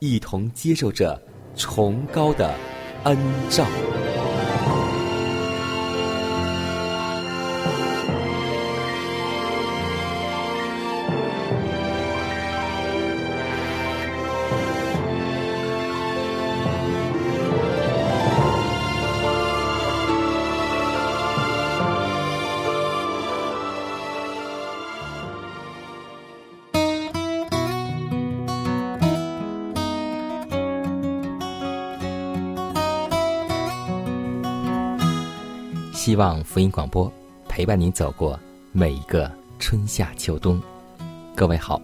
一同接受着崇高的恩照。希望福音广播陪伴您走过每一个春夏秋冬。各位好，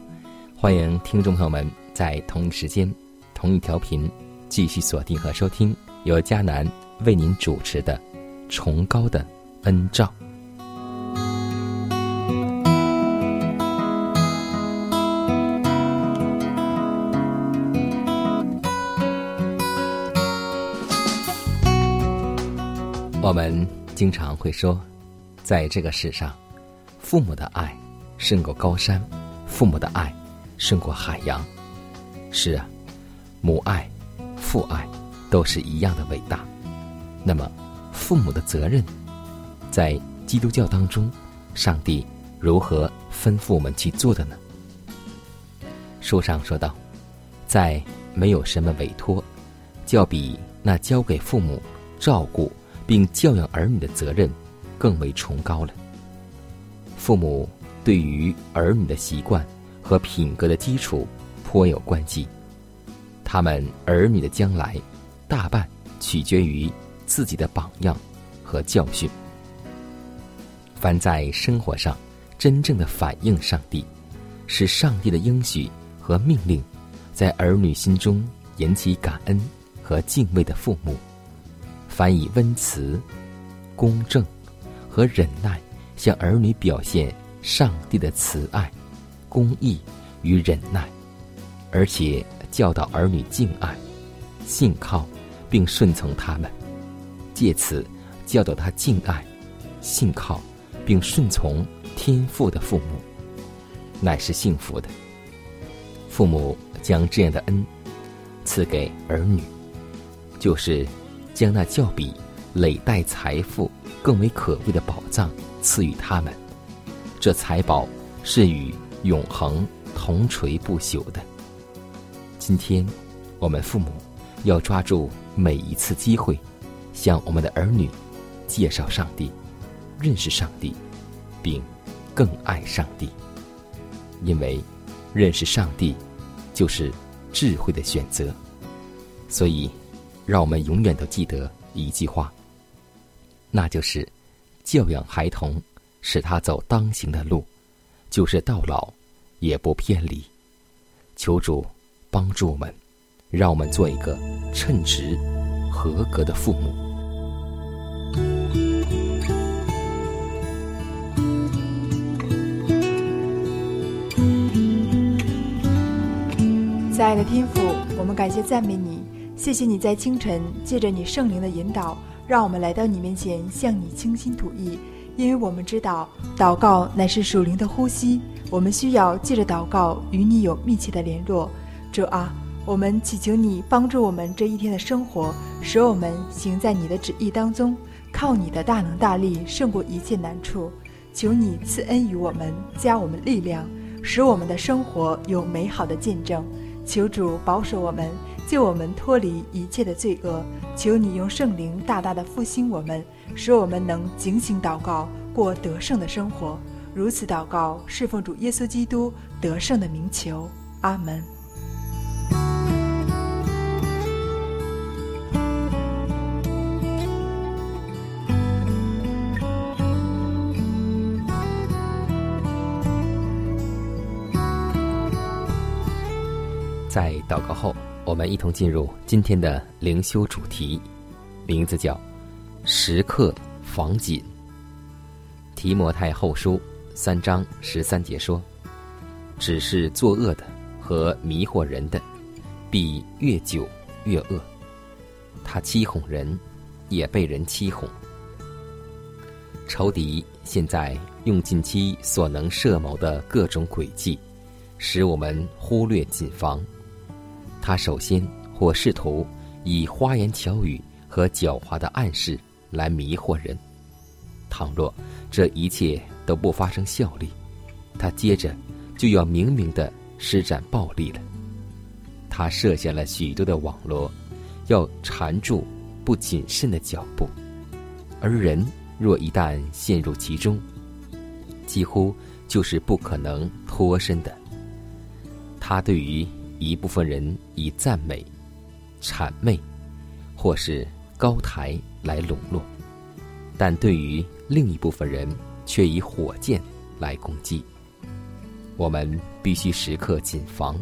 欢迎听众朋友们在同一时间、同一调频继续锁定和收听由迦南为您主持的《崇高的恩照》。我们经常会说，在这个世上，父母的爱胜过高山，父母的爱胜过海洋。是啊，母爱、父爱都是一样的伟大。那么，父母的责任，在基督教当中，上帝如何吩咐我们去做的呢？书上说道，在没有什么委托，就要比那交给父母照顾。并教养儿女的责任更为崇高了。父母对于儿女的习惯和品格的基础颇有关系，他们儿女的将来大半取决于自己的榜样和教训。凡在生活上真正的反映上帝，使上帝的应许和命令在儿女心中引起感恩和敬畏的父母。凡以温慈、公正和忍耐向儿女表现上帝的慈爱、公义与忍耐，而且教导儿女敬爱、信靠并顺从他们，借此教导他敬爱、信靠并顺从天父的父母，乃是幸福的。父母将这样的恩赐给儿女，就是。将那较比累代财富更为可贵的宝藏赐予他们，这财宝是与永恒同垂不朽的。今天，我们父母要抓住每一次机会，向我们的儿女介绍上帝，认识上帝，并更爱上帝。因为认识上帝就是智慧的选择，所以。让我们永远都记得一句话，那就是教养孩童，使他走当行的路，就是到老也不偏离。求主帮助我们，让我们做一个称职、合格的父母。亲爱的天父，我们感谢赞美你。谢谢你在清晨借着你圣灵的引导，让我们来到你面前向你倾心吐意。因为我们知道，祷告乃是属灵的呼吸，我们需要借着祷告与你有密切的联络。主啊，我们祈求你帮助我们这一天的生活，使我们行在你的旨意当中，靠你的大能大力胜过一切难处。求你赐恩于我们，加我们力量，使我们的生活有美好的见证。求主保守我们，救我们脱离一切的罪恶。求你用圣灵大大的复兴我们，使我们能警醒祷告，过得胜的生活。如此祷告，侍奉主耶稣基督得胜的名求。阿门。我们一同进入今天的灵修主题，名字叫“时刻防紧”。提摩太后书三章十三节说：“只是作恶的和迷惑人的，必越久越恶。他欺哄人，也被人欺哄。仇敌现在用尽其所能设谋的各种诡计，使我们忽略谨防。”他首先或试图以花言巧语和狡猾的暗示来迷惑人。倘若这一切都不发生效力，他接着就要明明的施展暴力了。他设下了许多的网罗，要缠住不谨慎的脚步，而人若一旦陷入其中，几乎就是不可能脱身的。他对于。一部分人以赞美、谄媚，或是高抬来笼络；但对于另一部分人，却以火箭来攻击。我们必须时刻谨防，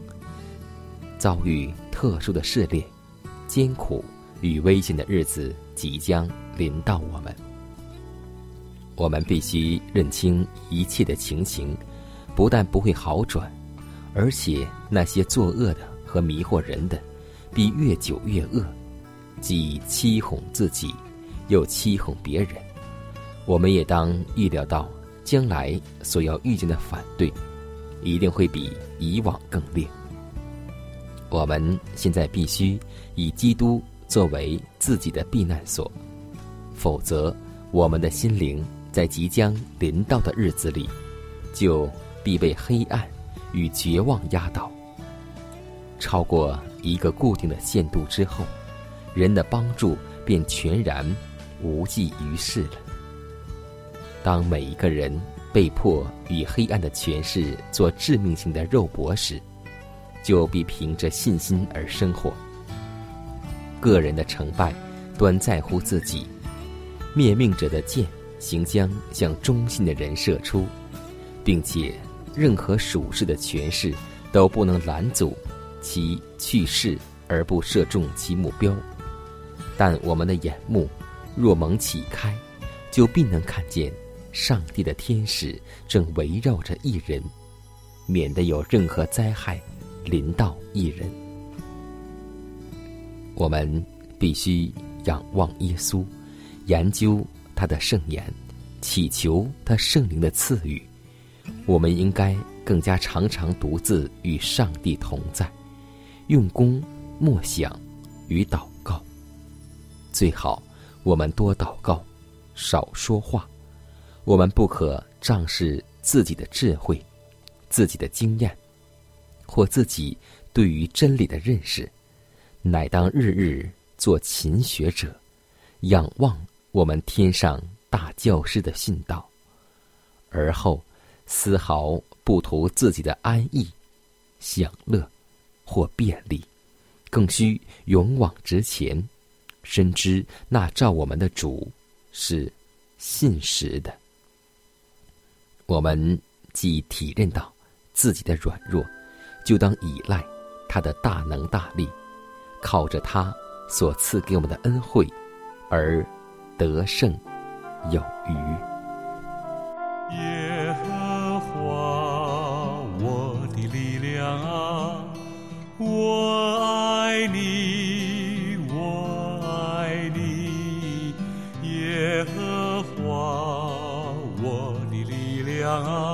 遭遇特殊的试炼、艰苦与危险的日子即将临到我们。我们必须认清一切的情形，不但不会好转。而且那些作恶的和迷惑人的，必越久越恶，既欺哄自己，又欺哄别人。我们也当预料到将来所要遇见的反对，一定会比以往更烈。我们现在必须以基督作为自己的避难所，否则我们的心灵在即将临到的日子里，就必被黑暗。与绝望压倒，超过一个固定的限度之后，人的帮助便全然无济于事了。当每一个人被迫与黑暗的权势做致命性的肉搏时，就必凭着信心而生活。个人的成败端在乎自己，灭命者的箭行将向忠心的人射出，并且。任何属世的权势都不能拦阻其去世而不射中其目标。但我们的眼目若蒙启开，就必能看见上帝的天使正围绕着一人，免得有任何灾害临到一人。我们必须仰望耶稣，研究他的圣言，祈求他圣灵的赐予。我们应该更加常常独自与上帝同在，用功默想与祷告。最好我们多祷告，少说话。我们不可仗势自己的智慧、自己的经验，或自己对于真理的认识，乃当日日做勤学者，仰望我们天上大教师的训道，而后。丝毫不图自己的安逸、享乐或便利，更需勇往直前，深知那照我们的主是信实的。我们既体认到自己的软弱，就当依赖他的大能大力，靠着他所赐给我们的恩惠而得胜有余。我爱你我爱你耶和华我的力量啊。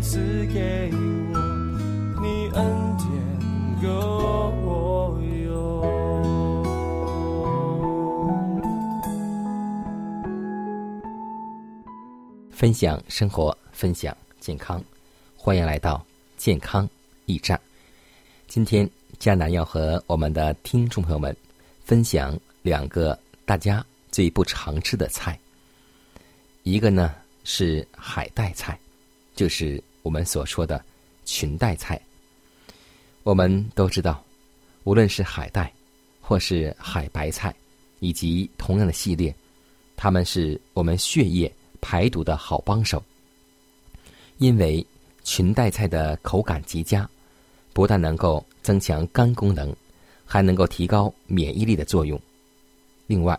赐给我，你恩典够我。分享生活，分享健康，欢迎来到健康驿站。今天佳南要和我们的听众朋友们分享两个大家最不常吃的菜。一个呢是海带菜，就是我们所说的裙带菜。我们都知道，无论是海带，或是海白菜，以及同样的系列，它们是我们血液排毒的好帮手。因为裙带菜的口感极佳。不但能够增强肝功能，还能够提高免疫力的作用。另外，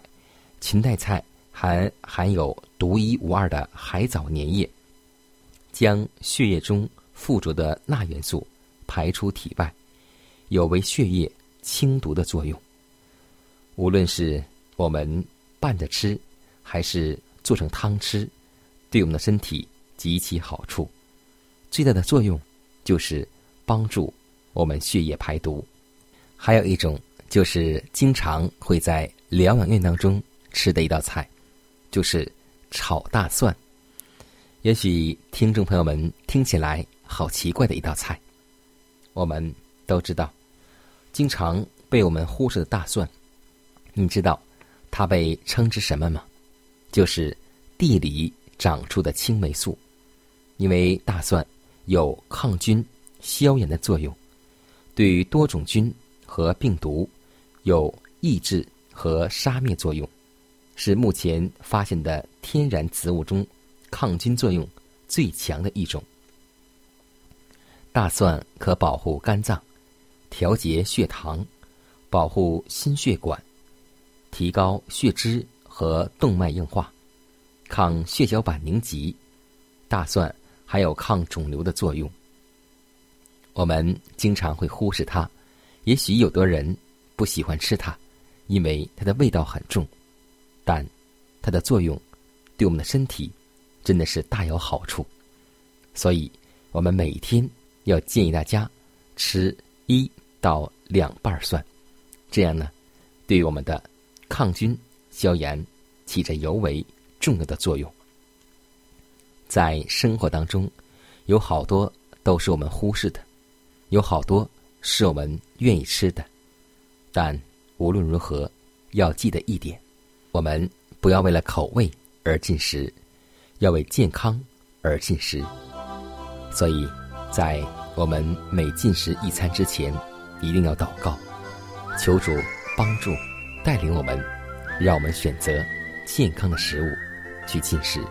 裙带菜还含有独一无二的海藻粘液，将血液中附着的钠元素排出体外，有为血液清毒的作用。无论是我们拌着吃，还是做成汤吃，对我们的身体极其好处。最大的作用就是帮助。我们血液排毒，还有一种就是经常会在疗养院当中吃的一道菜，就是炒大蒜。也许听众朋友们听起来好奇怪的一道菜，我们都知道，经常被我们忽视的大蒜，你知道它被称之什么吗？就是地里长出的青霉素，因为大蒜有抗菌、消炎的作用。对于多种菌和病毒有抑制和杀灭作用，是目前发现的天然植物中抗菌作用最强的一种。大蒜可保护肝脏，调节血糖，保护心血管，提高血脂和动脉硬化，抗血小板凝集。大蒜还有抗肿瘤的作用。我们经常会忽视它，也许有的人不喜欢吃它，因为它的味道很重，但它的作用对我们的身体真的是大有好处。所以，我们每天要建议大家吃一到两瓣蒜，这样呢，对于我们的抗菌消炎起着尤为重要的作用。在生活当中，有好多都是我们忽视的。有好多是我们愿意吃的，但无论如何，要记得一点：我们不要为了口味而进食，要为健康而进食。所以，在我们每进食一餐之前，一定要祷告，求主帮助带领我们，让我们选择健康的食物去进食。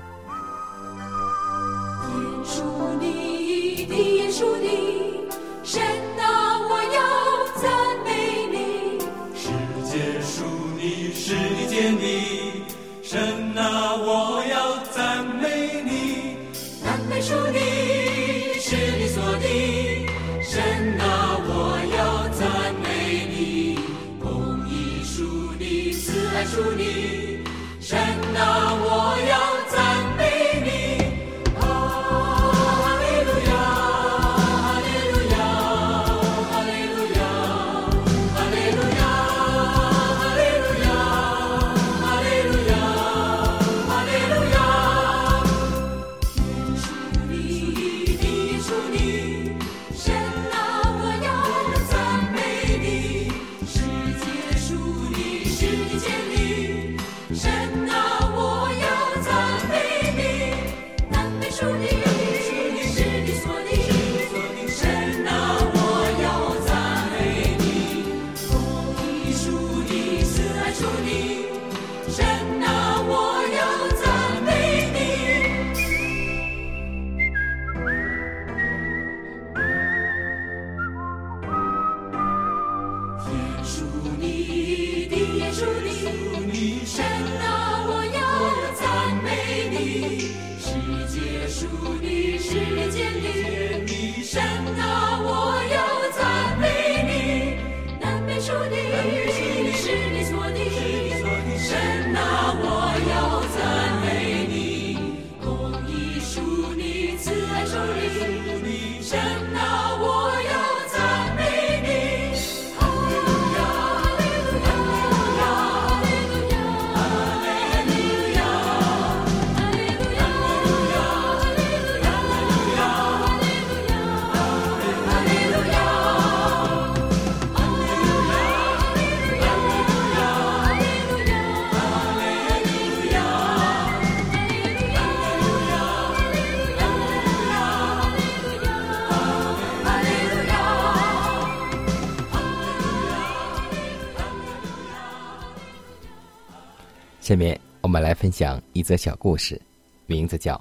下面我们来分享一则小故事，名字叫《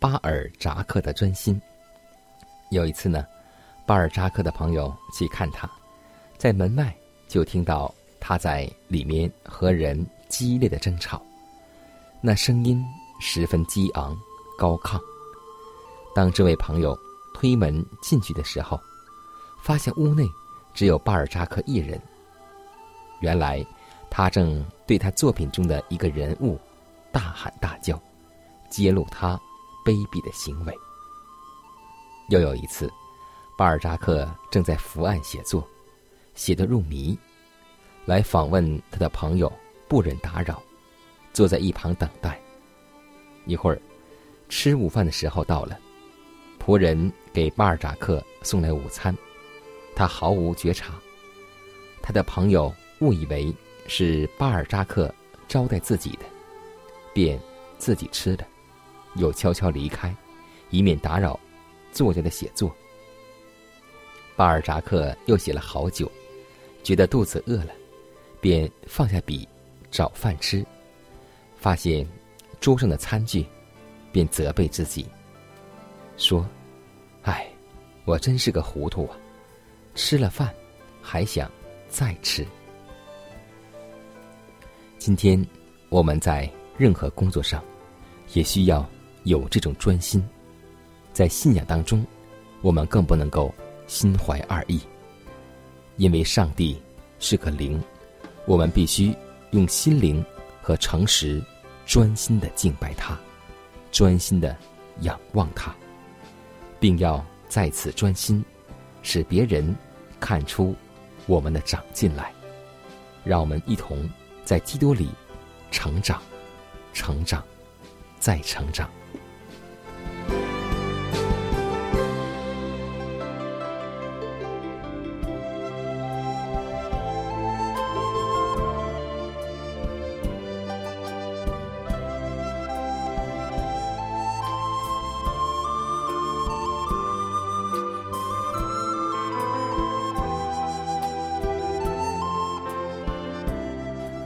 巴尔扎克的专心》。有一次呢，巴尔扎克的朋友去看他，在门外就听到他在里面和人激烈的争吵，那声音十分激昂高亢。当这位朋友推门进去的时候，发现屋内只有巴尔扎克一人。原来，他正对他作品中的一个人物大喊大叫，揭露他卑鄙的行为。又有一次，巴尔扎克正在伏案写作，写得入迷，来访问他的朋友不忍打扰，坐在一旁等待。一会儿，吃午饭的时候到了，仆人给巴尔扎克送来午餐，他毫无觉察。他的朋友误以为是巴尔扎克招待自己的，便自己吃了，又悄悄离开，以免打扰。作家的写作，巴尔扎克又写了好久，觉得肚子饿了，便放下笔，找饭吃。发现桌上的餐具，便责备自己，说：“唉，我真是个糊涂啊！吃了饭，还想再吃。”今天我们在任何工作上，也需要有这种专心。在信仰当中，我们更不能够心怀二意，因为上帝是个灵，我们必须用心灵和诚实专心的敬拜他，专心的仰望他，并要在此专心，使别人看出我们的长进来。让我们一同在基督里成长，成长，再成长。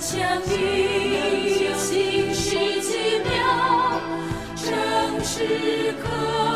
相遇，心事奇妙，正是可。